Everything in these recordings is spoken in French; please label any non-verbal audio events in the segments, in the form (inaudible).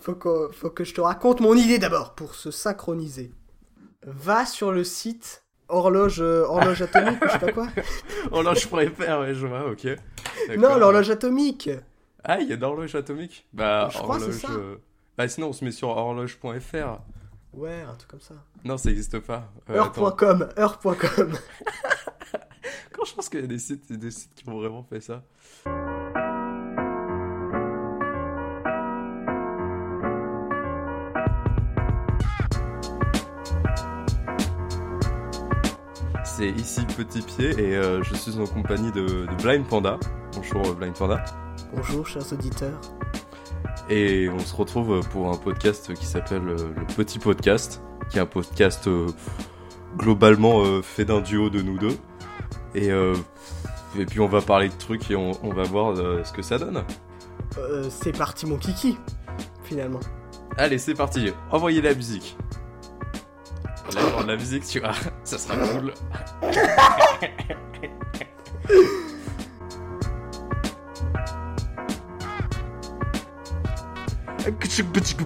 faut que, faut que je te raconte mon idée d'abord pour se synchroniser. Va sur le site horloge, euh, horloge (laughs) atomique ou je sais pas quoi. Horloge.fr, ouais, je vois, ok. (laughs) Non, l'horloge atomique. Ah, il y a d'horloge atomique Bah, Je horloge. ça. euh, Bah, sinon, on se met sur horloge.fr. Ouais, un truc comme ça. Non, ça n'existe pas. Euh. Heure.com, heure.com. (laughs) Quand je pense qu'il y a des sites, des sites qui ont vraiment fait ça. C'est ici Petit Pied et euh, je suis en compagnie de, de Blind Panda. Bonjour euh, Blind Panda. Bonjour, chers auditeurs. Et on se retrouve pour un podcast qui s'appelle euh, Le Petit Podcast, qui est un podcast euh, globalement euh, fait d'un duo de nous deux. Et, et puis on va parler de trucs et on, on va voir ce que ça donne. Euh, c'est parti, mon kiki, finalement. Allez, c'est parti, envoyez la musique. Là, genre, la musique, tu vois, (laughs) ça sera cool.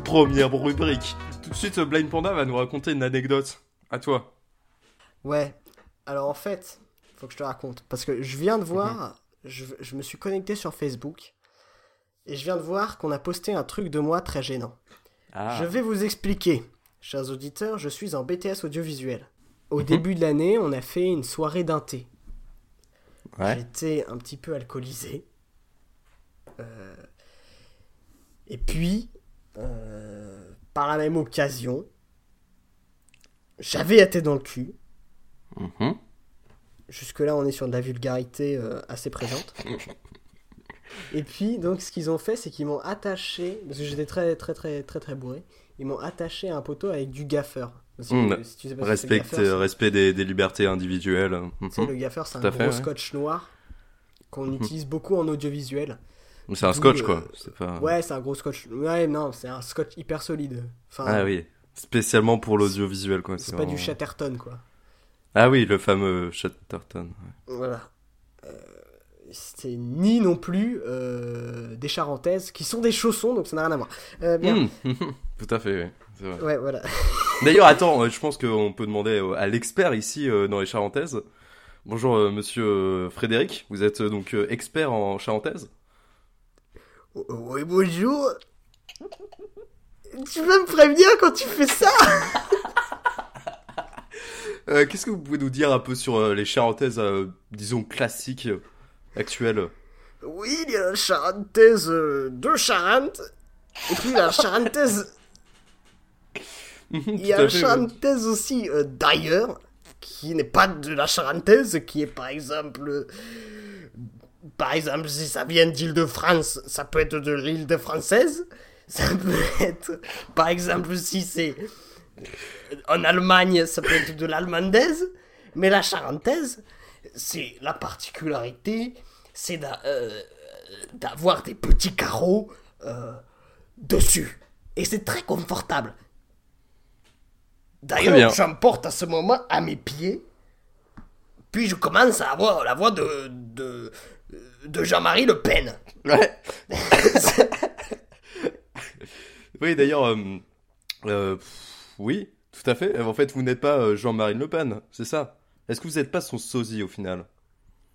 Première rubrique. Tout de suite, Blind Panda va nous raconter une anecdote. À toi. Ouais. Alors en fait, faut que je te raconte. Parce que je viens de voir, je, je me suis connecté sur Facebook. Et je viens de voir qu'on a posté un truc de moi très gênant. Ah. Je vais vous expliquer. Chers auditeurs, je suis en BTS audiovisuel. Au Mhm. début de l'année, on a fait une soirée d'un thé. Ouais. J'étais un petit peu alcoolisé. Euh, Et puis, euh, par la même occasion, j'avais tête dans le cul. Mhm. Jusque-là, on est sur de la vulgarité euh, assez présente. (laughs) Et puis, donc, ce qu'ils ont fait, c'est qu'ils m'ont attaché, parce que j'étais très, très, très, très, très bourré, ils m'ont attaché à un poteau avec du gaffeur. Mm. si tu sais pas le Respect, gaffeur, c'est- respect des, des libertés individuelles. sais, Mhm. le gaffeur, c'est un gros ouais. scotch noir qu'on utilise beaucoup en audiovisuel. C'est un scotch, quoi. Pas... Ouais, c'est un gros scotch. Ouais, non, c'est un scotch hyper solide. Enfin, Ah oui. Spécialement pour l'audiovisuel, quoi. c'est pas du Chatterton, quoi. Ah oui, le fameux Chatterton. ouais. Voilà. Euh, c'est ni non plus euh, des charentaises qui sont des chaussons, donc ça n'a rien à voir. Euh, bien. (laughs) Tout à fait, oui. C'est vrai. Ouais, voilà. (laughs) D'ailleurs, attends, euh, je pense qu'on peut demander euh, à l'expert ici euh, dans les Charentaises. Bonjour, monsieur Frédéric. Vous êtes donc expert en Charentaise Oh, Oui, bonjour. Tu vas me prévenir quand tu fais ça (laughs) Euh, Qu'est-ce que vous pouvez nous dire un peu sur les Charentaises, euh, disons, classiques, actuelles? Oui, il y a la charentaise de Charente. Et puis la charentaise. Il y a la charentaise aussi euh, d'ailleurs, qui n'est pas de la charentaise, qui est par exemple. euh, par exemple, si ça vient d'Île-de-France, ça peut être de l'île de française. Ça (laughs) peut être. Par exemple, si c'est. euh, En Allemagne, ça peut être de l'allemandaise. Mais la charentaise, c'est la particularité, c'est d'a- euh, d'avoir des petits carreaux dessus. Et c'est très confortable. D'ailleurs, j'en porte à ce moment à mes pieds. Puis je commence à avoir la voix de, de, de Jean-Marie Le Pen. Ouais. (laughs) oui, d'ailleurs, euh, euh, oui, tout à fait. En fait, vous n'êtes pas euh, Jean-Marie Le Pen, c'est ça? Est-ce que vous n'êtes pas son sosie au final?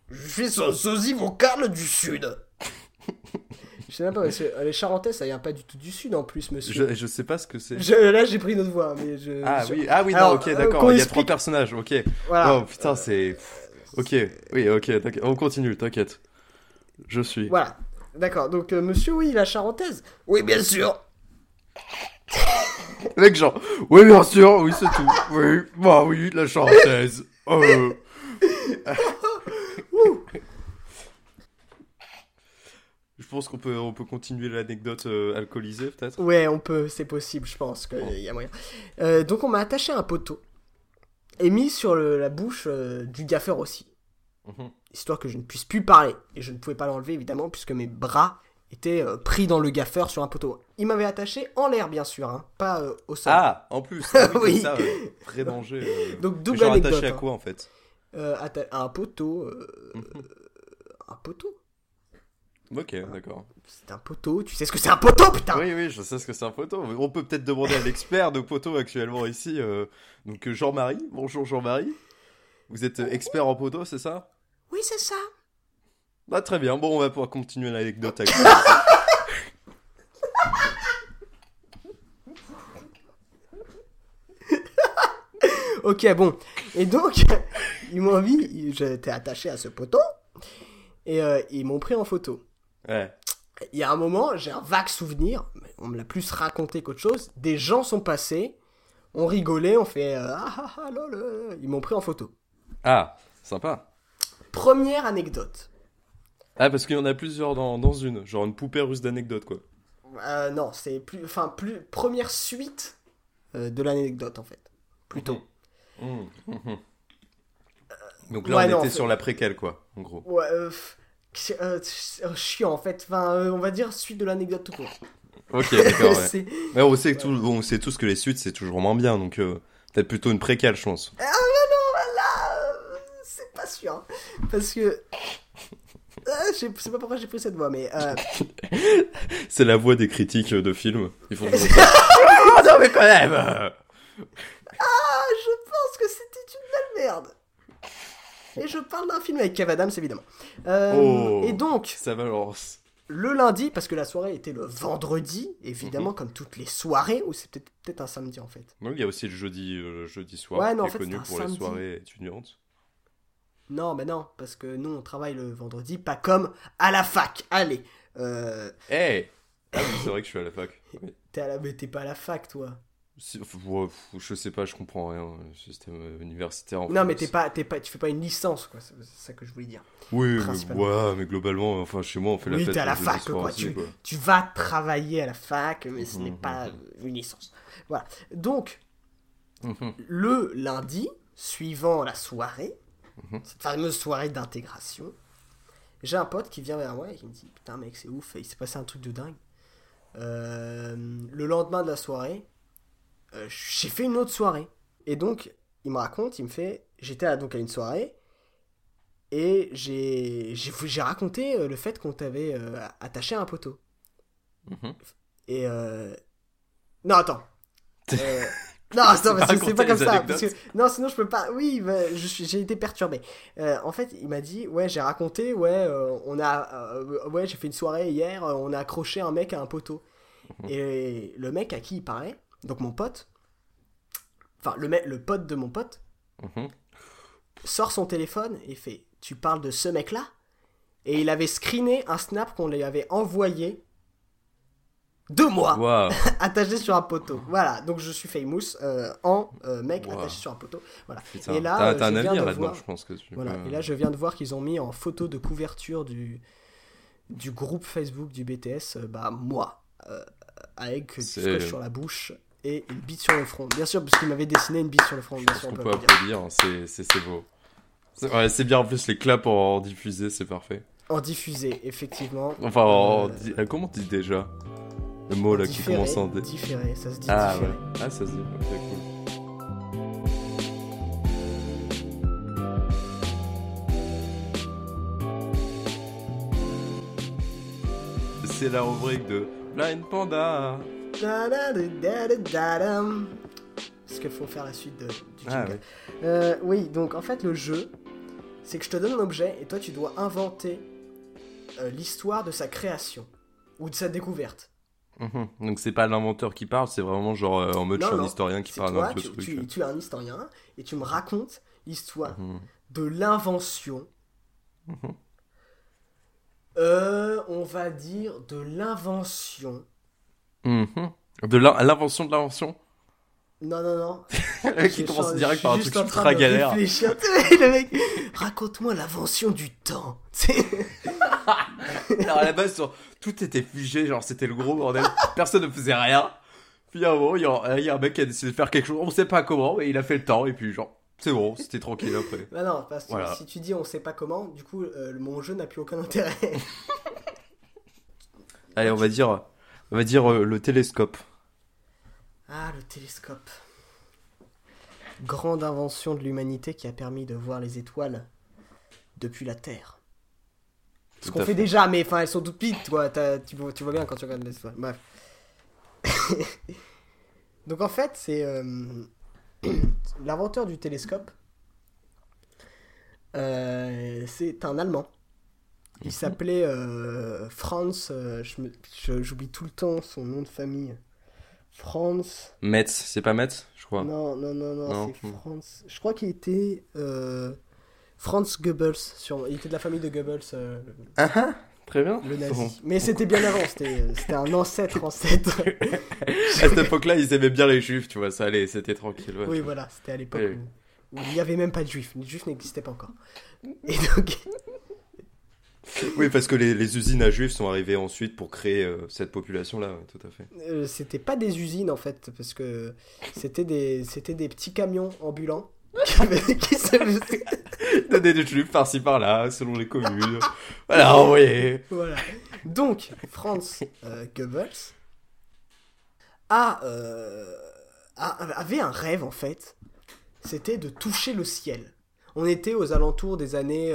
Je suis son sosie vocal du Sud. (laughs) Je sais même pas, euh, les Charentais, ça vient pas du tout du Sud en plus, monsieur. je, je sais pas ce que c'est. Là, j'ai pris une autre voix, mais je. Ah je- oui, ah oui, non, Alors, ok, euh, d'accord. Il y a explique- trois personnages, ok. Voilà. Oh putain, c'est. Ok, oui, ok, on continue, t'inquiète. Je suis. Voilà. D'accord, donc euh, monsieur, oui, la charentaise. Oui, bien sûr. (laughs) Mec, genre, oui, bien sûr, oui, c'est tout. Oui, bah oui, la. Euh. (laughs) Je pense qu'on peut, on peut continuer l'anecdote euh, alcoolisée, peut-être? Ouais, on peut, c'est possible, je pense qu'il y a moyen. Euh, donc on m'a attaché un poteau et mis sur le- la bouche euh, du gaffeur aussi, Mhm. histoire que je ne puisse plus parler. Et je ne pouvais pas l'enlever évidemment puisque mes bras étaient pris dans le gaffeur sur un poteau. Il m'avait attaché en l'air bien sûr, hein, pas au sol. Ah, en plus, ah oui, (laughs) ça, vrai danger. (laughs) Donc double genre anecdote. attaché à hein. quoi, en fait? À un poteau, Mhm. un poteau? Ok, d'accord. C'est un poteau. Tu sais ce que c'est un poteau, putain Oui, oui, je sais ce que c'est un poteau. On peut peut-être demander à l'expert de poteau actuellement ici. euh, donc euh, Jean-Marie. Bonjour Jean-Marie. Vous êtes euh, expert en poteau, c'est ça? Oui, c'est ça. Ah, très bien. Bon, on va pouvoir continuer l'anecdote avec (laughs) Ok, bon. Et donc, (laughs) ils m'ont mis, j'étais attaché à ce poteau, et euh, ils m'ont pris en photo. Ouais. Il y a un moment, j'ai un vague souvenir, mais on me l'a plus raconté qu'autre chose. Des gens sont passés, on rigolait, on fait euh, ah ah ah lol, euh. Ils m'ont pris en photo. Ah, sympa. Première anecdote. Ah, parce qu'il y en a plusieurs dans, dans une. Genre une poupée russe d'anecdotes, quoi. Euh, non, c'est plus, enfin plus première suite euh, de l'anecdote en fait. Plutôt. Mmh, mmh. Donc là, ouais, on non, était en fait- sur la préquelle, quoi, en gros. Ouais, euh, c'est, euh, c'est chiant en fait. Enfin, euh, on va dire suite de l'anecdote tout court. Ok, d'accord, ouais. (laughs) On sait, que tout, on sait tous que les suites, c'est toujours moins bien, donc euh, peut-être plutôt une préquelle, je pense. Ah mais non, là, euh, c'est pas sûr. hein. Parce que. (laughs) Euh, je sais pas pourquoi j'ai pris cette voix, mais. Euh... (laughs) C'est la voix des critiques de films. Ils font non, mais quand même euh. Ah, je pense que c'était une belle merde. Et je parle d'un film avec Kev Adams, évidemment. Euh, Oh. Et donc, Ça balance. le lundi, parce que la soirée était le vendredi, évidemment, Mhm. comme toutes les soirées, ou c'est peut-être un samedi en fait. Donc il y a aussi le jeudi, euh, jeudi soir, Ouais, non, qui en fait, est connu pour les samedi. soirées étudiantes. Non, mais non, parce que nous on travaille le vendredi, pas comme à la fac. Allez, euh, Eh Ah oui, c'est vrai que je suis à la fac. Oui. (laughs) t'es à la... mais t'es pas à la fac, toi. Je sais pas, je comprends rien. Le système euh, universitaire en Non, mais t'es pas, t'es pas, tu fais pas une licence, quoi. C'est ça que je voulais dire. Oui, mais, principalement. ouais, mais globalement, enfin, chez moi, on fait la Oui, fête. t'es à la fac, quoi, aussi, tu- quoi. Tu vas travailler à la fac, mais ce n'est pas mhm. une licence. Voilà. Donc, le lundi, suivant la soirée, cette fameuse soirée d'intégration, j'ai un pote qui vient vers moi et qui me dit Putain, mec, c'est ouf, il s'est passé un truc de dingue. Euh, le lendemain de la soirée, euh, j'ai fait une autre soirée. Et donc, il me raconte, il me fait J'étais à, donc à une soirée et j'ai j'ai raconté euh, le fait qu'on t'avait euh, attaché à un poteau. Mhm. Et euh... Non, attends. (laughs) Euh, Non, attends, parce que c'est pas comme ça. anecdotes. Parce que... Non, sinon je peux pas. Oui, bah, j'ai été perturbé. Euh, en fait, il m'a dit Ouais, j'ai raconté, ouais, euh, on a. euh, ouais, j'ai fait une soirée hier, on a accroché un mec à un poteau. Mhm. Et le mec à qui il parlait, donc mon pote, enfin, le, le pote de mon pote, Mhm. sort son téléphone et fait Tu parles de ce mec-là? Et il avait screené un snap qu'on lui avait envoyé de moi (laughs) attaché sur un poteau. Voilà, donc je suis famous euh, en euh, mec Wow. attaché sur un poteau. Voilà. Putain, Et là, t'as t'as un je viens avenir de là-dedans, voir- je pense que tu Voilà. peux- Et là, je viens de voir qu'ils ont mis en photo de couverture du du groupe Facebook du BTS, euh, bah moi, euh, avec du scotch sur la bouche et une bite sur le front. Bien sûr, parce qu'il m'avait dessiné une bite sur le front. Bien sûr, on peut applaudir, hein, c'est beau. C'est ouais, c'est bien en plus les claps en diffusé, c'est parfait. En diffusé, effectivement. Enfin, en Euh, euh, comment on dit déjà? Le mot là qui commence en D. Différé, ça se dit Ah différé. ouais, ah ça se dit, ok cool. C'est la rubrique de Blind Panda. Est-ce qu'il faut faire la suite de, du Ah jingle. Euh, oui, donc en fait, le jeu, c'est que je te donne un objet et toi, tu dois inventer euh, l'histoire de sa création ou de sa découverte. Mhm. Donc c'est pas l'inventeur qui parle, c'est vraiment genre euh, en mode Non, je suis un historien qui parle toi, un peu tu, truc. tu- tu es un historien et tu me racontes l'histoire Mhm. de l'invention. Mhm. Euh, on va dire de l'invention. Mhm. De l'in- l'invention de l'invention? Non, non, non. (laughs) Le mec qui Je commence direct par un truc ultra galère. (laughs) le mec, raconte-moi l'invention du temps. (laughs) Alors à la base, tout était figé, genre c'était le gros bordel. Personne ne faisait rien. Puis à un moment, il y, a, il y a un mec qui a décidé de faire quelque chose, on sait pas comment, et il a fait le temps, et puis genre, c'est bon, c'était tranquille après. Bah non, parce que Voilà. si tu dis on sait pas comment, du coup, euh, mon jeu n'a plus aucun intérêt. Allez, on va dire, on va dire euh, le télescope. Ah, le télescope. Grande invention de l'humanité qui a permis de voir les étoiles depuis la Terre. Ce qu'on fait fait. déjà, mais enfin, elles sont toutes petites, toi. Tu vois, tu vois bien quand tu regardes l'histoire. Bref. (laughs) Donc en fait, c'est euh, (clears throat) l'inventeur du télescope. euh, c'est un Allemand. Il s'appelait euh, Franz. euh, J'oublie tout le temps son nom de famille. Franz. Metz, c'est pas Metz, je crois. Non, non, non, non, Non. c'est Franz. Je crois qu'il était euh, Franz Goebbels. Sur... Il était de la famille de Goebbels, euh, Ah ah, très bien. le nazi. Bon. Mais c'était bien avant, c'était c'était un ancêtre ancêtre. (laughs) À cette époque-là, ils aimaient bien les juifs, tu vois, ça allait, c'était tranquille. ouais. oui, voilà, c'était à l'époque Oui. où, où il n'y avait même pas de juifs. Les juifs n'existaient pas encore. Et donc, (laughs) Oui, parce que les, les usines à juifs sont arrivées ensuite pour créer euh, cette population-là, ouais, tout à fait. euh, c'était pas des usines en fait, parce que c'était des, c'était des petits camions ambulants (laughs) qui, qui se- (laughs) Donner des juifs par-ci par-là, selon les communes. voilà, envoyez. Voilà. Donc, Franz euh, Goebbels a, euh, a- avait un rêve en fait. C'était de toucher le ciel. On était aux alentours des années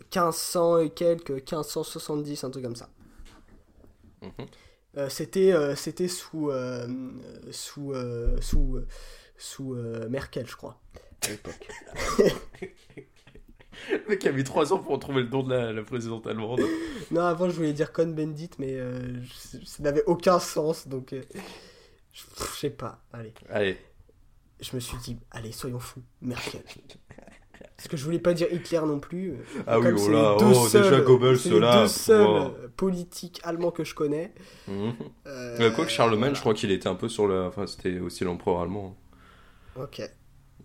1500 et quelques, 1570, un truc comme ça. Mhm. Euh, c'était euh, c'était sous euh, sous euh, sous euh, sous euh, Merkel, je crois, à l'époque. (laughs) Le mec a mis 3 ans pour trouver le nom de la, la présidente allemande. Non, avant je voulais dire Cohn-Bendit, mais euh, je- ça n'avait aucun sens, donc euh, je je sais pas. Allez, Allez. je me suis dit, allez, soyons fous, Merkel. (laughs) Parce que je voulais pas dire Hitler non plus. euh, Ah oui, oh c'est là, les deux oh, déjà Goebbels, deux seuls euh, politiques allemands que je connais. Mhm. Euh, Euh, Quoique Charlemagne, voilà. je crois qu'il était un peu sur la. Enfin, c'était aussi l'empereur allemand. Ok.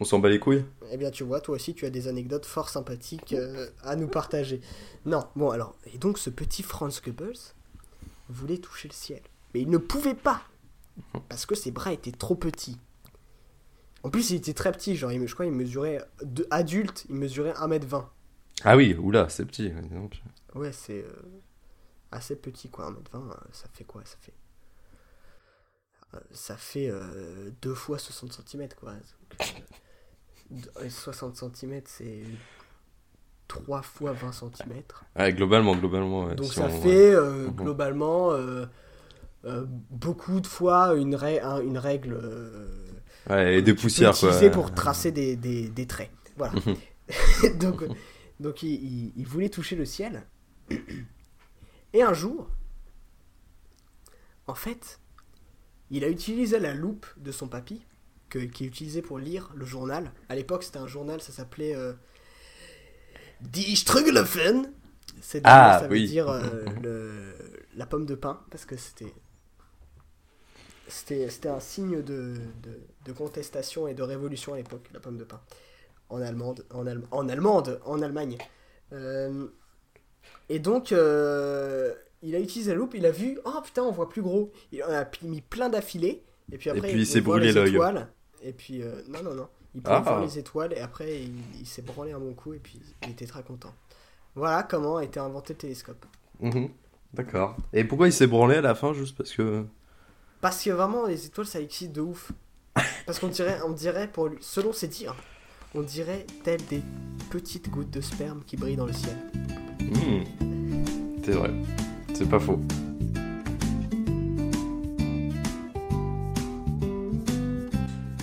On s'en bat les couilles Eh bien, tu vois, toi aussi, tu as des anecdotes fort sympathiques euh, à nous partager. Non, bon, alors, et donc ce petit Franz Goebbels voulait toucher le ciel. Mais il ne pouvait pas, parce que ses bras étaient trop petits. En plus, il était très petit, genre, il je crois qu'il mesurait, de, adulte, il mesurait 1m20. Ah oui, oula, c'est petit. donc. Ouais, c'est euh, assez petit, quoi, 1m20, euh, ça fait quoi Ça fait... euh, Ça fait euh, deux fois 60 cm, quoi. Donc, euh, d- 60 cm, c'est 3 fois 20 cm. Ouais, globalement, globalement. ouais, Donc si ça on- fait Mhm. globalement beaucoup de fois une, règle Ouais, et des que tu peux poussières, quoi. pour tracer des, des- des traits. Voilà. Mhm. (laughs) donc donc il, il- il voulait toucher le ciel. Et un jour, en fait, il a utilisé la loupe de son papy, que, qu'il utilisait pour lire le journal. À l'époque, c'était un journal, ça s'appelait euh, Die Strugelöfen. C'est Ah, ça veut oui. dire euh, (laughs) le- la pomme de pain, parce que c'était c'était un signe de, de, de contestation et de révolution à l'époque, la pomme de pain. En Allemande, en, Allem- en Allemande, en Allemagne. Euh, et donc, euh, il a utilisé la loupe, il a vu, oh putain, on voit plus gros. Il en a mis plein d'affilés, et puis après, puis il s'est brûlé l'œil. Et puis, euh, non, non, non. Il pouvait Ah. voir les étoiles, et après, il, il s'est branlé un bon coup, et puis il était très content. Voilà comment a été inventé le télescope. Mhm. D'accord. Et pourquoi il s'est branlé à la fin Juste parce que. Parce que vraiment, les étoiles, ça excite de ouf. Parce qu'on dirait, on dirait pour selon ses dires, on dirait telles des petites gouttes de sperme qui brillent dans le ciel. Mhm. C'est vrai. C'est pas faux.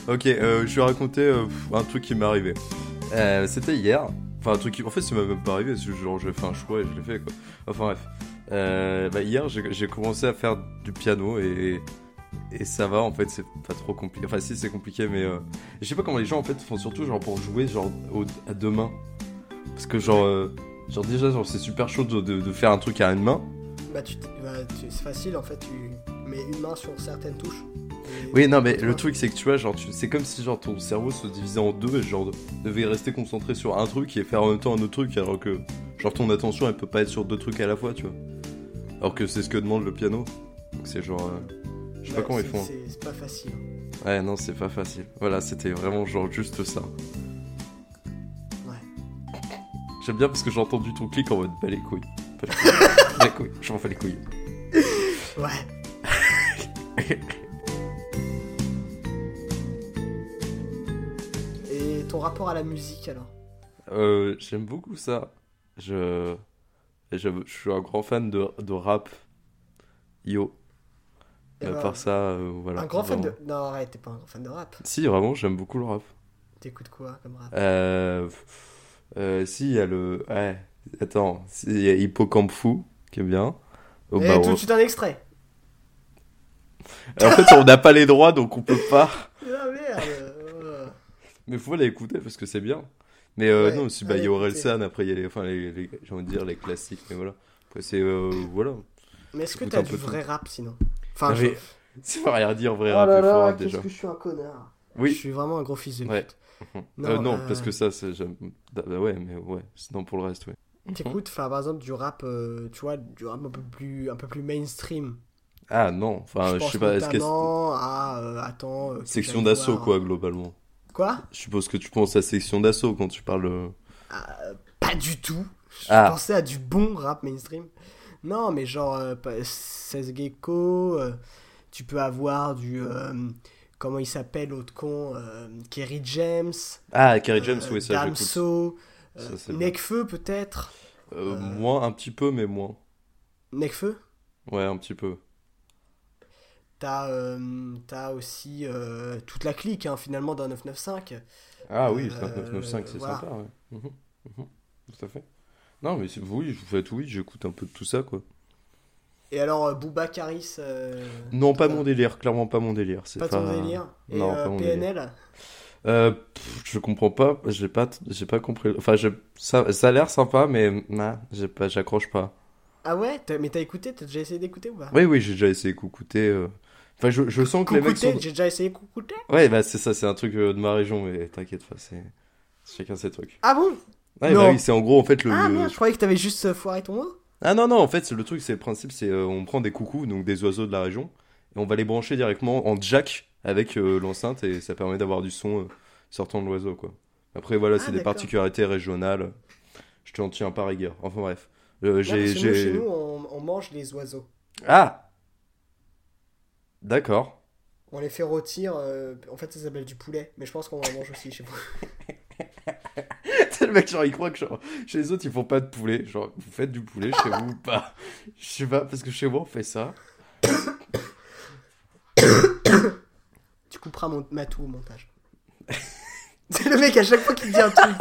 Ok, euh, je vais raconter euh, un truc qui m'est arrivé. Euh, C'était hier. Enfin, un truc qui. En fait, ça même pas arrivé. c'est Genre, j'ai fait un choix et je l'ai fait, quoi. Enfin, bref. Bah, hier, j'ai commencé à faire du piano et. Et ça va, en fait, c'est pas trop compliqué. Enfin, si, c'est compliqué, mais. euh, Je sais pas comment les gens, en fait, font surtout, genre, pour jouer, genre, au- à deux mains. Parce que, genre. euh, Genre, déjà, genre, c'est super chaud de, de- de faire un truc à une main. Bah, tu, bah, tu- c'est facile en fait, tu mets une main sur certaines touches. Oui, non, mais le truc, c'est que tu vois, genre, tu- c'est comme si genre ton cerveau se divisait en deux et genre devait rester concentré sur un truc et faire en même temps un autre truc, alors que genre ton attention elle peut pas être sur deux trucs à la fois, tu vois. Alors que c'est ce que demande le piano. Donc c'est genre. euh, je sais pas comment ils font. C'est pas facile. Ouais, non, c'est pas facile. Voilà, c'était vraiment genre juste ça. Ouais. J'aime bien parce que j'ai entendu ton clic en mode bah les couilles. Pas les couilles. (laughs) Les couilles. Je m'en fais les couilles. Ouais. (laughs) Et ton rapport à la musique alors? Euh, j'aime beaucoup ça. Je j'avoue, je suis un grand fan de, de rap. Yo. Et à ben, part ça, euh, voilà. un grand fan de. Non, arrête, t'es pas un grand fan de rap. Si, vraiment, j'aime beaucoup le rap. T'écoutes quoi comme rap? Euh, euh, si, il y a le. Ouais, attends, si, il y a Hippocampe Fou, qui est bien. Oh, Eh, bah, tout on- de suite un extrait. En fait, on n'a pas les droits, donc on peut pas. (laughs) Ah merde euh, Mais faut l'écouter parce que c'est bien. Mais euh, Ouais, non, si, bah, il y a Aurel écoutez. San, après, il y a les, enfin, les, les- j'ai envie de dire les classiques, mais voilà. Après, c'est. euh, voilà. Mais est-ce que t'as du tout. vrai rap sinon? Enfin, Non, je- Ça va (laughs) rien dire, vrai Oh rap, là là, rap, qu'est-ce déjà. que je suis un connard. Je Oui, suis vraiment un gros fils de Ouais. pute. Euh, non, euh, parce que ça, c'est. j'aime- bah, bah ouais, mais ouais, sinon pour le reste, ouais. T'écoutes, enfin, par exemple, du rap, euh, tu vois, du rap un peu plus, un peu plus mainstream. Ah non, enfin, je je, pense sais pas, est-ce que. à, euh, attends... euh, Section d'assaut, quoi, globalement. Quoi? Je suppose que tu penses à section d'assaut quand tu parles. euh, Ah, Pas du tout. Je Ah. pensais à du bon rap mainstream. Non, mais genre, euh, pas- 16 Gecko, euh, tu peux avoir du... euh, comment il s'appelle, l'autre con euh, Kerry James. Ah, Kerry James, oui, ça. Damso, c'est Nekfeu peut-être. Moins, un petit peu, mais moins. Nekfeu? Ouais, un petit peu. T'as euh, t'as aussi euh, toute la clique, hein, finalement, d'un 995. Ah oui, Euh, c'est un 995, c'est voilà. sympa, ouais. Mhm, mhm, Tout à fait. Non, mais c'est- oui, en fait, oui, j'écoute un peu de tout ça, quoi. Et alors, euh, Booba Caris euh, Non, pas mon délire, clairement pas mon délire. C'est Pas ton délire Et Non, euh, pas mon PNL Euh, pff, je comprends pas, j'ai pas, j'ai pas compris. Enfin, je- ça, ça a l'air sympa, mais nah, j'ai pas, j'accroche pas. Ah ouais Mais t'as écouté T'as déjà essayé d'écouter ou pas? Oui, oui, j'ai déjà essayé de coucouter. euh. Enfin, je, je sens que les mecs sont. j'ai déjà essayé coucouter? Ouais, bah c'est ça, c'est un truc de ma région, mais t'inquiète pas, c'est chacun ses trucs. Ah bon? Ouais, bah oui, c'est en gros en fait le. Ah merde, je croyais que t'avais juste euh, foiré ton mot Ah non non, en fait c'est le truc, c'est le principe, c'est euh, on prend des coucous, donc des oiseaux de la région, et on va les brancher directement en jack avec euh, l'enceinte et ça permet d'avoir du son euh, sortant de l'oiseau quoi. Après voilà, Ah, c'est des particularités régionales. Je t'en tiens par rigueur. Enfin bref. Non, que nous, Chez nous, on, on mange les oiseaux. Ah. D'accord. On les fait rôtir. en fait, ça s'appelle du poulet. Mais je pense qu'on en mange aussi chez vous. (laughs) Le mec, genre, il croit que genre, chez les autres, ils font pas de poulet. Genre, vous faites du poulet chez vous ou pas? Je sais pas, parce que chez moi, on fait ça. Tu couperas mon matou au montage. (laughs) C'est le mec à chaque fois qu'il dit un truc.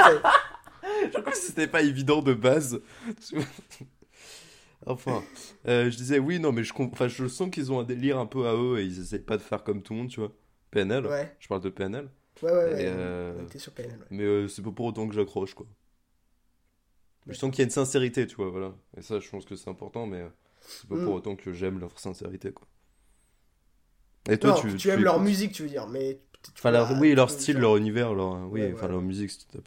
Genre, comme si c'était pas évident de base. (laughs) enfin, euh, je disais, oui, non, mais je, enfin, je sens qu'ils ont un délire un peu à eux et ils essayent pas de faire comme tout le monde, tu vois. PNL, Ouais, je parle de PNL. Ouais, ouais. euh, T'es sur PNL, ouais. Mais euh, c'est pas pour autant que j'accroche, quoi. Je sens qu'il y a une sincérité, tu vois, voilà. Et ça, je pense que c'est important, mais euh, c'est pas Mm. pour autant que j'aime leur sincérité, quoi. Et toi, non, tu, tu, aimes leur musique, tu veux dire. Mais tu Enfin, leur- oui, tu leur style, leur univers, leur, oui, Ouais, enfin, leur musique, si tu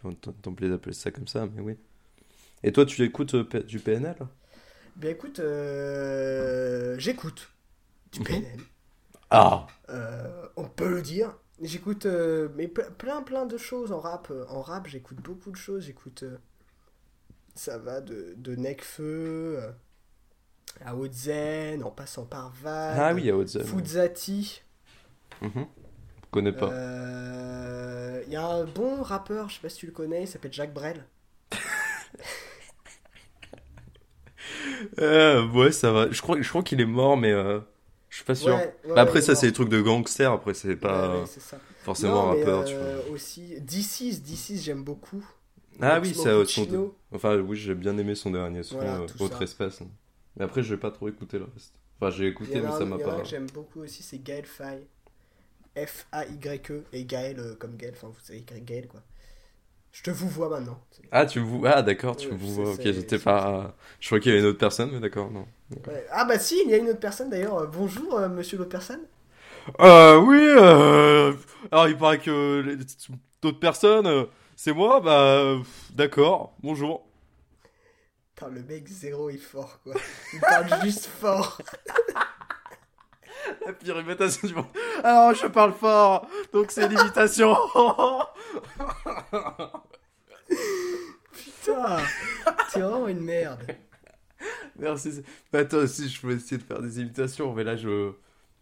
t'emplis d'appeler ça comme ça, mais oui. Et toi, tu écoutes euh, du PNL Bien écoute, j'écoute du Mhm. PNL. Ah Euh, on peut le dire. J'écoute euh, mais ple- plein plein de choses en rap. Euh, En rap, j'écoute beaucoup de choses. J'écoute euh, ça va de, de Necfeu euh, à Ozen, en passant par Val, Ah oui, à Haute-Zone. Fuzati. Mhm. Je connais pas. Il y a un bon rappeur, je sais pas si tu le connais, il s'appelle Jacques Brel. (laughs) Ouais, ça va. Je crois, je crois qu'il est mort, mais je suis pas sûr. Ouais, ouais, Bah, après, ça, c'est des trucs de gangsters. Après, c'est pas Ouais, ouais, c'est ça. forcément Non, un mais, rappeur, tu euh, vois. aussi D6, D6 j'aime beaucoup. Ah oui, ça aussi. Puccino. Enfin, oui, j'ai bien aimé son dernier son, Voilà, euh, Autre ça. Espace. Mais après, j'ai pas trop écouté le reste. Enfin, j'ai écouté, mais a ça m'a pas. que j'aime beaucoup aussi, c'est Gaël Faye. F-A-Y-E. E, Et Gaël euh, comme Gaël, enfin vous savez Gaël quoi. Je te vous vois maintenant. Ah, tu me vois. Ah, d'accord, tu me je vois. Ok, j'étais pas. Je crois qu'il y avait une autre personne, mais d'accord, non. Ouais. Ah bah si, il y a une autre personne d'ailleurs. Euh, Bonjour euh, monsieur l'autre personne. Euh, oui, euh... Alors, il paraît que les- d'autres personnes, euh, c'est moi, bah, d'accord, bonjour. Putain, le mec zéro est fort quoi. Il parle juste fort. (laughs) La pire imitation du monde. Alors, je parle fort, donc c'est l'imitation. (laughs) Putain, c'est vraiment une merde. Merci. Bah, toi aussi, je peux essayer de faire des imitations, mais là, je,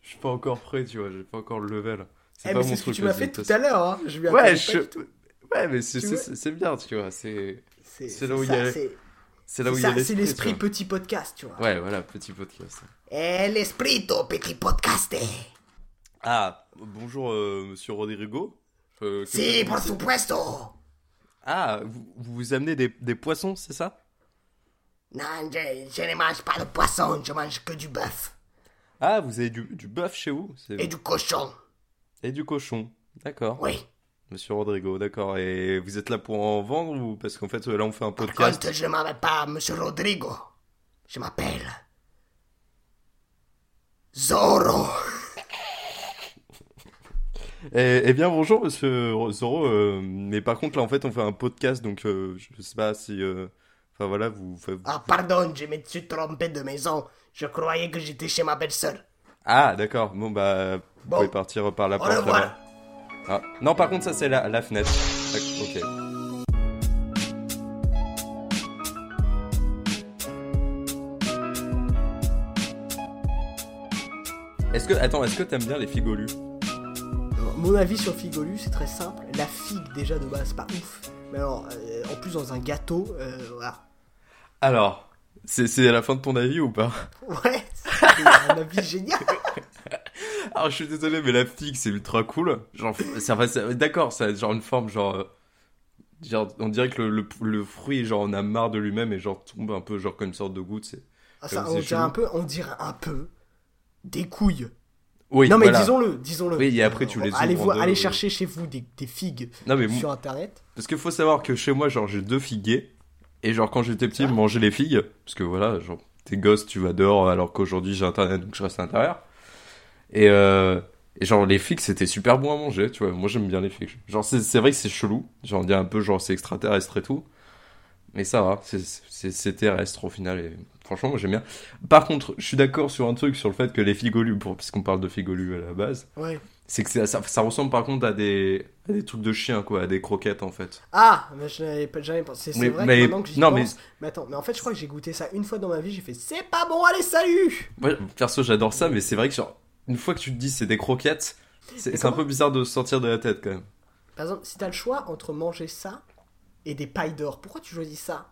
je suis pas encore prêt, tu vois, j'ai pas encore le level. Eh, pas mais mon c'est ce que truc, tu m'as fait tout à l'heure. Hein. Je lui Ouais, je... ouais, mais c'est c'est- c'est- c'est bien, tu vois, c'est C'est c'est c'est là où il y a- c'est- C'est là où C'est il y a c'est l'esprit petit podcast, tu vois. Ouais, voilà, petit podcast. L'esprit au petit podcast. Ah, bonjour euh, monsieur Rodrigo. Euh, Si, por supuesto. Ah, vous, vous amenez des, des poissons, c'est ça? Non, je, je ne mange pas de poisson, je mange que du bœuf. Ah, vous avez du, du bœuf chez vous? C'est- Et du cochon. Et du cochon. D'accord. Oui. Monsieur Rodrigo, d'accord. Et vous êtes là pour en vendre ou parce qu'en fait là on fait un Par podcast? contre, je ne m'appelle pas Monsieur Rodrigo. Je m'appelle... Zorro. (laughs) Eh, eh bien bonjour Monsieur Zoro. euh, mais par contre là en fait on fait un podcast donc euh, je sais pas si. euh, Enfin voilà vous. Ah, pardon, je me suis trompé de maison. Je croyais que j'étais chez ma belle-sœur. Ah d'accord. Bon bah vous Bon. pouvez partir par la porte là-bas. Ah, non par contre ça c'est la, la fenêtre. Tac, Ok. Est-ce que attends est-ce que t'aimes bien les figolus Mon avis sur Figolu, c'est très simple. La figue, déjà, de base, c'est pas ouf. Mais alors, euh, en plus, dans un gâteau, euh, voilà. Alors c'est à la fin de ton avis ou pas Ouais, c'est un avis génial. (laughs) Alors je suis désolé mais la figue c'est ultra cool. Genre d'accord ça a genre une forme genre euh, genre on dirait que le, le, le fruit genre on a marre de lui-même et genre tombe un peu genre comme une sorte de goutte c'est. Ah, ça, on dirait un peu, on dirait un peu des couilles. Oui. non mais voilà. disons-le, disons-le. Oui, et après, tu les allez, allez euh. chercher chez vous des, des figues Non mais sur internet. parce qu'il faut savoir que chez moi genre j'ai deux figuiers et genre quand j'étais petit Ah. je mangeais les figues parce que voilà genre t'es gosse tu vas dehors alors qu'aujourd'hui j'ai internet donc je reste à l'intérieur et euh, et genre les figues c'était super bon à manger tu vois moi j'aime bien les figues genre c'est vrai que c'est chelou genre on dirait un peu genre c'est extraterrestre et tout mais ça va c'est terrestre au final et franchement moi j'aime bien par contre je suis d'accord sur un truc sur le fait que les figolus puisqu'on parle de figolus à la base Ouais. c'est que ça, ça ressemble par contre à des à des trucs de chien quoi à des croquettes en fait Ah, mais je n'avais pas jamais pensé. C'est vrai mais- que maintenant que j'y pense. Mais... attends, mais en fait, je crois que j'ai goûté ça une fois dans ma vie. J'ai fait, c'est pas bon, allez, salut Ouais, perso, j'adore ça, mais c'est vrai que genre, une fois que tu te dis c'est des croquettes, c'est un peu bizarre de sortir de la tête quand même. Par exemple, si t'as le choix entre manger ça et des pailles d'or, pourquoi tu choisis ça?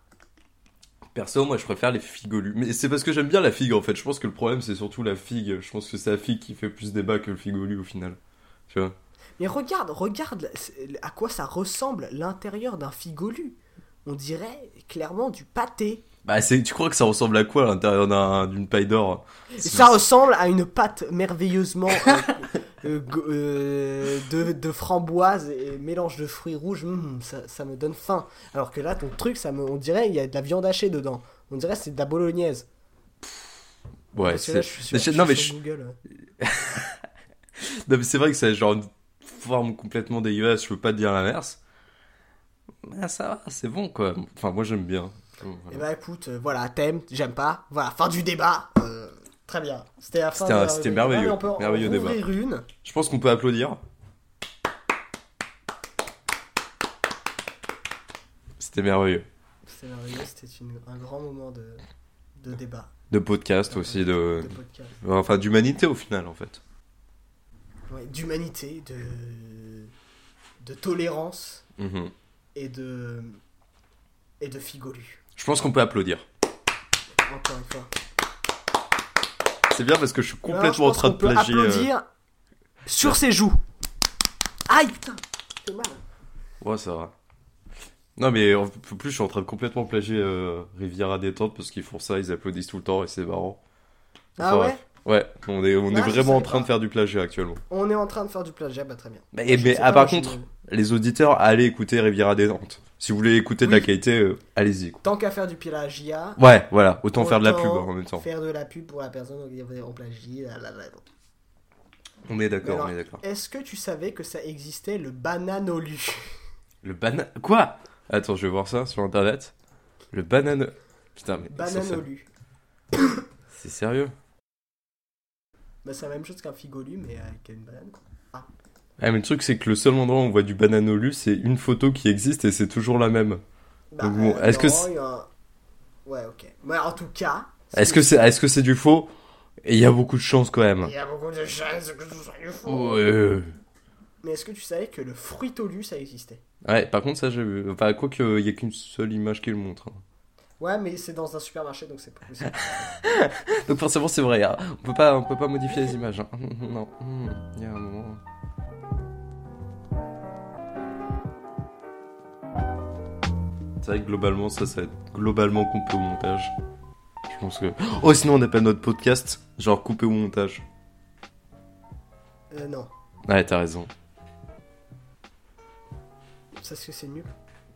Perso, moi je préfère les figolus. Mais c'est parce que j'aime bien la figue en fait. Je pense que le problème c'est surtout la figue. Je pense que c'est la figue qui fait plus débat que le figolu au final. Tu vois? Mais regarde, regarde à quoi ça ressemble l'intérieur d'un figolu. On dirait clairement du pâté. Bah, c'est, tu crois que ça ressemble à quoi l'intérieur d'un- d'une paille d'or? Ça ressemble à une pâte merveilleusement (laughs) euh, euh, euh, de, de framboise et mélange de fruits rouges. Hum, ça, ça me donne faim. Alors que là, ton truc, ça me, on dirait il y a de la viande hachée dedans. On dirait c'est de la bolognaise. Ouais, que c'est. je- je non, mais (laughs) non, mais c'est vrai que c'est genre une forme complètement dégueulasse. Je peux pas te dire l'inverse. Mais ça va, c'est bon quoi. Enfin, moi j'aime bien. Voilà. Et bah écoute, euh, voilà, thème, j'aime pas. Voilà, fin du débat. Très bien. C'était merveilleux, Ah, on peut merveilleux débat. une. Je pense qu'on peut applaudir. C'était merveilleux. C'était merveilleux, c'était un grand moment de, de débat, De podcast aussi, de... de podcast. Enfin, d'humanité au final, en fait. Ouais, D'humanité, de, de tolérance Mhm. et de, et de figolu. Je pense qu'on peut applaudir. Encore une fois. C'est bien parce que je suis Alors, complètement je en train de peut plagier... euh, applaudir sur ses joues. Aïe, putain, c'est mal. Ouais, ça va. Non, mais en plus, je suis en train de complètement plagier euh, Riviera Détente parce qu'ils font ça, ils applaudissent tout le temps et c'est marrant. Ah Enfin, ouais? Ouais, on est, on Ah, est je vraiment en train pas. de faire du plagiat actuellement. On est en train de faire du plagiat, bah très bien. Je mais sais ah, par contre, les auditeurs, allez écouter Riviera Détente. Si vous voulez écouter de la qualité, euh, allez-y. Tant qu'à faire du plagiat, Ouais, voilà, autant faire de la pub Autant en même temps. faire de la pub pour la personne en plagie. là, là, là. On est d'accord, on est d'accord. Est-ce que tu savais que ça existait le bananolu? (laughs) Le banane. Quoi? Attends, je vais voir ça sur internet. Le banane. Putain, mais. Bananolu. C'est sérieux? Bah, c'est la même chose qu'un figolu, mais avec une banane. quoi. Ah, mais le truc, c'est que le seul endroit où on voit du bananolu, c'est une photo qui existe et c'est toujours la même. Bah, Donc bon, euh, est-ce que c'est- a Ouais, ok. Mais en tout cas. Est-ce que c'est est -ce c'est du faux? Et il y a beaucoup de chance quand même. Il y a beaucoup de chances que ce soit du faux. Ouais. Mais est-ce que tu savais que le fruitolu, ça existait? Ouais, par contre, ça, j'ai vu. Enfin, quoi qu'il y ait qu'une seule image qui le montre. hein. Ouais, mais c'est dans un supermarché, donc c'est pas possible. (laughs) Donc forcément c'est vrai, hein. on peut pas, on peut pas modifier les images. hein. (laughs) Non, il y a un moment. C'est vrai que globalement ça, ça va être globalement coupé au montage. Je pense que. Oh sinon on appelle notre podcast genre coupé au montage. euh, non, Ouais t'as raison. ça c'est que c'est nul.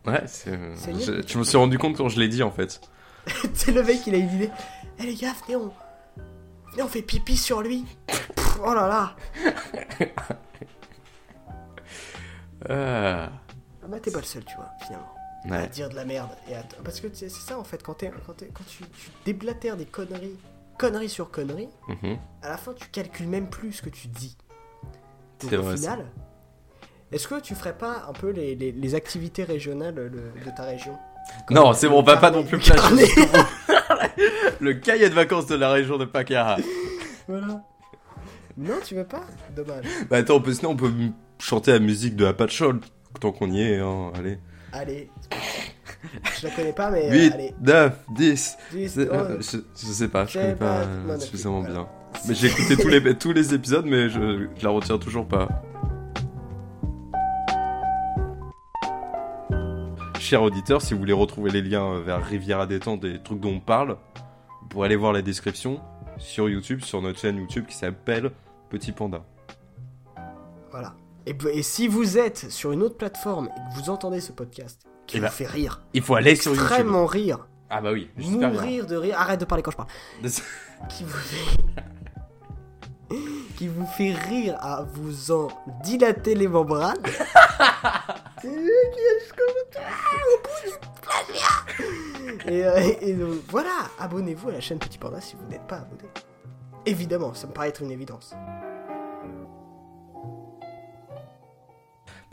Ouais, c'est. euh, C'est je, je me suis rendu compte quand je l'ai dit en fait. (laughs) c'est le mec, il a une idée. Eh les gars, venez, on. Venez, on fait pipi sur lui. Pff, oh là là. (laughs) Ah. Ah bah, t'es pas le seul, tu vois, finalement. À dire de la merde. Et à Parce que c'est ça, en fait, quand, quand, quand tu, tu déblatères des conneries, conneries sur conneries, Mhm. à la fin, tu calcules même plus ce que tu dis. Donc, au vrai, final, est-ce que tu ferais pas un peu les, les- les activités régionales de, de ta région? Non, c'est bon, on va pas non plus (laughs) Le plagier cahier de vacances de la région de Pacara. Voilà. Non, tu veux pas? Dommage. Bah attends, on peut, sinon on peut chanter la musique de Apachol tant qu'on y est, hein, allez. Allez. Je la connais pas, mais euh, 8, allez. 9, 10. Dix, c'est- oh, euh, Je, je sais pas, je connais pas euh, suffisamment voilà. bien. Mais j'ai écouté tous les, (laughs) tous les épisodes, mais je, je la retiens toujours pas. Chers auditeurs, si vous voulez retrouver les liens euh, vers Rivière à détente des trucs dont on parle, vous pourrez aller voir la description sur YouTube, sur notre chaîne YouTube qui s'appelle Petit Panda. Voilà. Et, b- et si vous êtes sur une autre plateforme et que vous entendez ce podcast, qui Eh vous ben, fait rire, Il faut aller sur YouTube. extrêmement rire, Ah bah oui, bien. mourir de rire, arrête de parler quand je parle, (laughs) qui vous fait... (laughs) qui vous fait rire à vous en dilater les membranes. (laughs) Et, euh, et- et donc, voilà, abonnez-vous à la chaîne Petit Panda si vous n'êtes pas abonné. Évidemment, ça me paraît être une évidence.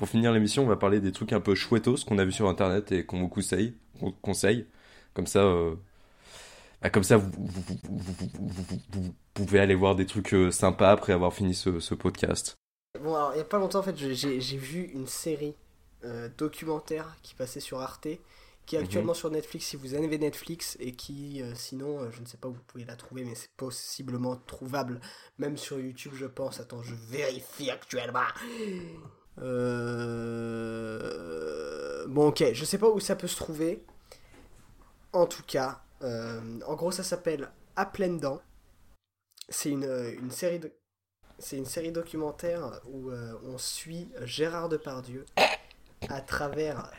Pour finir l'émission, on va parler des trucs un peu chouettos qu'on a vu sur internet et qu'on vous conseille. qu'on conseille. Comme ça, euh, bah, comme ça, vous, pouvez aller voir des trucs euh, sympas après avoir fini ce, ce podcast. Bon, alors, il y a pas longtemps, en fait, j'ai- vu une série euh, documentaire qui passait sur Arte, qui est Mhm. actuellement sur Netflix si vous avez Netflix, et qui, euh, sinon, euh, je ne sais pas où vous pouvez la trouver, mais c'est possiblement trouvable, même sur YouTube, je pense. Attends, je vérifie actuellement. Euh... Bon, ok, je sais pas où ça peut se trouver. En tout cas, euh, en gros, ça s'appelle À pleines dents. C'est une, euh, une série de c'est une série documentaire où euh, on suit Gérard Depardieu à travers.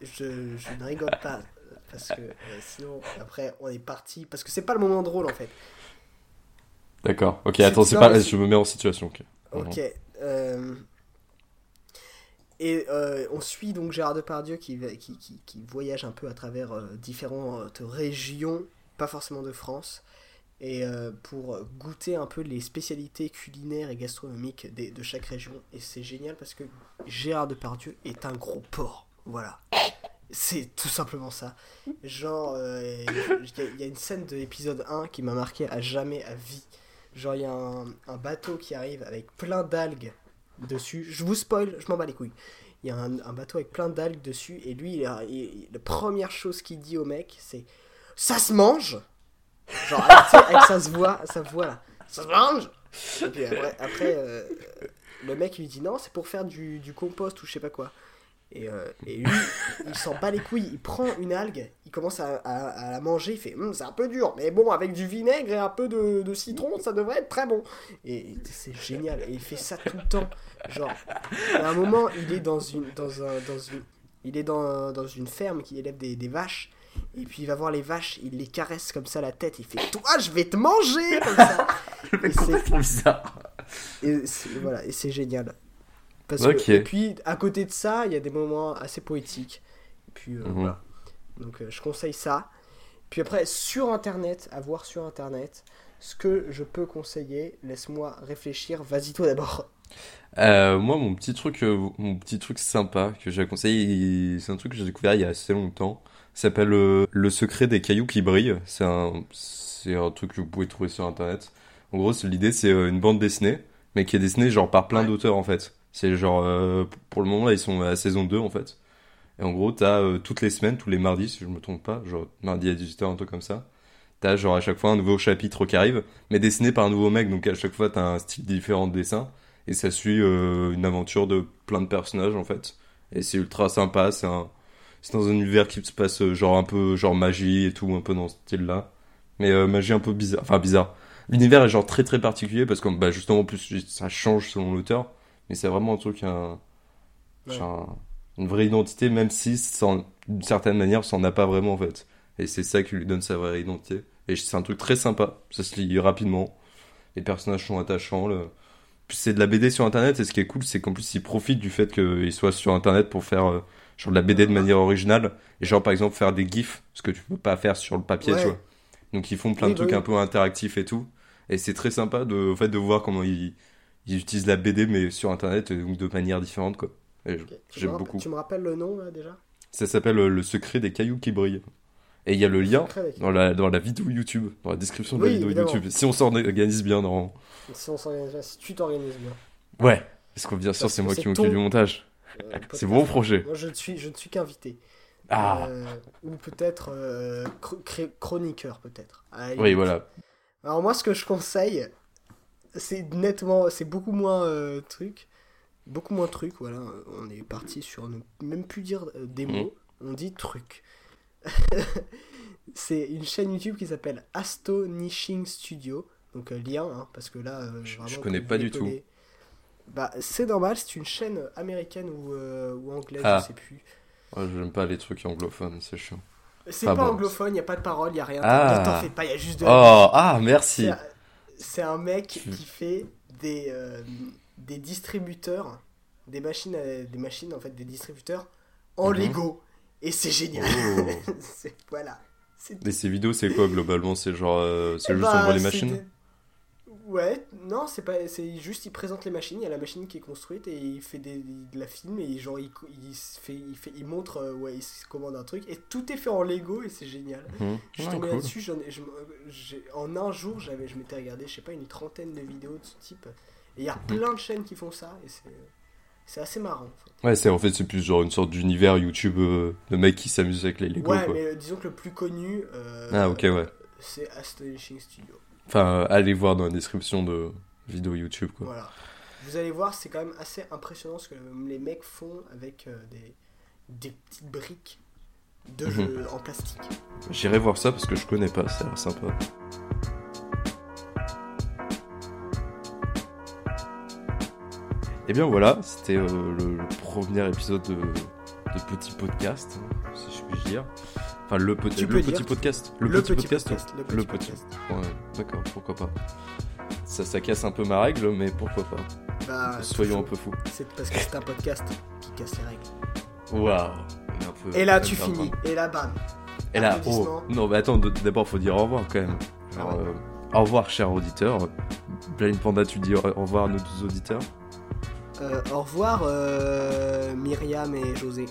je, je ne rigole pas parce que sinon après on est parti parce que c'est pas le moment drôle en fait. D'accord. Ok, attends, c'est pas. Je me mets en situation. Ok. Ok. euh, et euh, on suit donc Gérard Depardieu qui, qui, qui, qui voyage un peu à travers euh, différentes régions, pas forcément de France, et euh, pour goûter un peu les spécialités culinaires et gastronomiques de chaque région. Et c'est génial parce que Gérard Depardieu est un gros porc. Voilà. C'est tout simplement ça. Genre, il y, a- une scène de l'épisode 1 qui m'a marqué à jamais à vie. Genre, il y a un bateau qui arrive avec plein d'algues dessus. Je vous spoil, je m'en bats les couilles. Il y a un, bateau avec plein d'algues dessus. Et lui, la première chose qu'il dit au mec, c'est Ça se mange Genre, avec, avec sa voix, sa. Ça se mange Et puis après, après, euh, le mec lui dit Non, c'est pour faire du, du compost ou je sais pas quoi. Et, euh, et lui, il s'en bat les couilles, il prend une algue, il commence à, à- à la manger, il fait Hum, c'est un peu dur, mais bon, avec du vinaigre et un peu de, de citron, ça devrait être très bon. Et c'est génial, et il fait ça tout le temps. Genre, à un moment, il est dans une, dans un, dans une, il est dans, dans une ferme qui élève des, des vaches, et puis il va voir les vaches, il les caresse comme ça la tête, il fait Toi, je vais te manger comme ça. (laughs) Le Et c'est- complètement bizarre. Et voilà, et c'est génial. Parce Ok. que, et puis, à côté de ça, il y a des moments assez poétiques. Et puis, euh, Mhm. voilà. Donc, euh, je conseille ça. Puis après, sur Internet, à voir sur Internet, ce que je peux conseiller, laisse-moi réfléchir. Vas-y, toi d'abord. Euh, moi, mon petit truc, mon petit truc sympa que j'ai conseillé, il- c'est un truc que j'ai découvert il y a assez longtemps. S'appelle Le secret des cailloux qui brillent. C'est un, c'est un truc que vous pouvez trouver sur internet. En gros, c'est- l'idée, c'est une bande dessinée, mais qui est dessinée genre par plein Ouais. d'auteurs en fait. C'est genre, euh, pour le moment, là, ils sont à saison 2 en fait. Et en gros, t'as euh, toutes les semaines, tous les mardis, si je me trompe pas, genre mardi à 18h, un truc comme ça. T'as genre à chaque fois un nouveau chapitre qui arrive, mais dessiné par un nouveau mec, donc à chaque fois t'as un style différent de dessin. Et ça suit euh, une aventure de plein de personnages en fait. Et c'est ultra sympa, c'est un... C'est dans un univers qui se passe euh, genre un peu genre magie et tout, un peu dans ce style-là. Mais euh, magie un peu bizarre, enfin bizarre. L'univers est genre très très particulier parce que bah, justement en plus ça change selon l'auteur, mais c'est vraiment un truc un, Ouais. genre, une vraie identité même si sans- d'une certaine manière ça en a pas vraiment en fait. Et c'est ça qui lui donne sa vraie identité. Et c'est un truc très sympa, ça se lit rapidement. Les personnages sont attachants. Le... C'est de la BD sur internet et ce qui est cool c'est qu'en plus il profite du fait qu'il soit sur internet pour faire euh, genre de la BD de manière originale et genre par exemple faire des gifs ce que tu peux pas faire sur le papier Ouais. tu vois. Donc ils font plein Oui, de trucs oui. un peu interactifs et tout. Et c'est très sympa de, au fait, de voir comment ils, ils utilisent la BD mais sur internet et donc de manière différente quoi. J'aime beaucoup. Tu me rappelles le nom là déjà? Ça s'appelle euh, Le secret des cailloux qui brillent. Et il y a le lien dans la, dans la vidéo YouTube, dans la description de Oui, la vidéo évidemment. YouTube. Si on s'organise bien dans... Si on s'organise bien, si tu t'organises bien. Ouais. Parce que bien sûr c'est moi qui m'occupe ton- du montage. Euh, (laughs) C'est mon projet. Moi je ne suis, je ne suis qu'invité. Ah Euh, ou peut-être euh, chroniqueur peut-être. Oui voilà. Alors moi ce que je conseille, c'est nettement, c'est beaucoup moins euh, truc, beaucoup moins truc. Voilà, on est parti sur ne même plus dire euh, des Mhm. mots, on dit truc. (laughs) c'est une chaîne YouTube qui s'appelle Astonishing Studio, donc euh, lien, hein, parce que là, euh, Je- vraiment, je connais pas du tout. Bah c'est normal, c'est une chaîne américaine ou, ou anglaise, Ah. je sais plus. Ouais, J'aime pas les trucs anglophones, c'est chiant. C'est Ah pas bon. anglophone, il y a pas de parole, il y a rien. Ah. Ne t'en fais pas, il y a juste de Oh, ah merci. C'est- un mec qui fait des, euh, des distributeurs, des machines, à- des machines en fait, des distributeurs en Mhm. Lego. Et c'est génial. Oh. (laughs) Voilà. Mais ces vidéos c'est quoi globalement? C'est genre... euh, c'est Eh juste bah, les machines? Ouais, non, c'est pas, c'est juste il présente les machines, il y a la machine qui est construite et il fait des, de la film et genre il, il fait, il fait, il montre, euh, ouais, il se commande un truc et tout est fait en Lego et c'est génial. Mhm. Je suis tombé là-dessus, j'en ai- je me- j'ai- en un jour, j'avais, je m'étais regardé, je sais pas, une trentaine de vidéos de ce type. Et il y a Mhm. plein de chaînes qui font ça, et c'est, c'est assez marrant. En fait. Ouais, c'est en fait c'est plus genre une sorte d'univers YouTube euh, de mecs qui s'amusent avec les Lego ouais, quoi. mais euh, disons que le plus connu, euh, Ah ok ouais. c'est Astonishing Studio. Enfin, euh, allez voir dans la description de vidéo YouTube quoi. Voilà. Vous allez voir, c'est quand même assez impressionnant ce que les mecs font avec euh, des, des petites briques de Mhm. en plastique. J'irai voir ça parce que je connais pas, ça a l'air sympa. Et bien voilà, c'était euh, le, le premier épisode de, de Petit Podcast, si je puis dire. Enfin, le, le petit dire. podcast. Le petit podcast, le petit Le podcast. Ouais, d'accord, pourquoi pas. Ça, ça casse un peu ma règle, mais pourquoi pas. Bah, Soyons un peu fous. C'est parce que c'est un podcast qui casse les règles. Waouh. Et là, tu finis. Et là, bam. Et là, oh, non, mais attends, d'abord, faut dire au revoir quand même. Ah ouais. euh, au revoir, cher auditeur. Blind Panda, tu dis au au revoir à nos deux auditeurs? Euh, au revoir, euh, Myriam et José.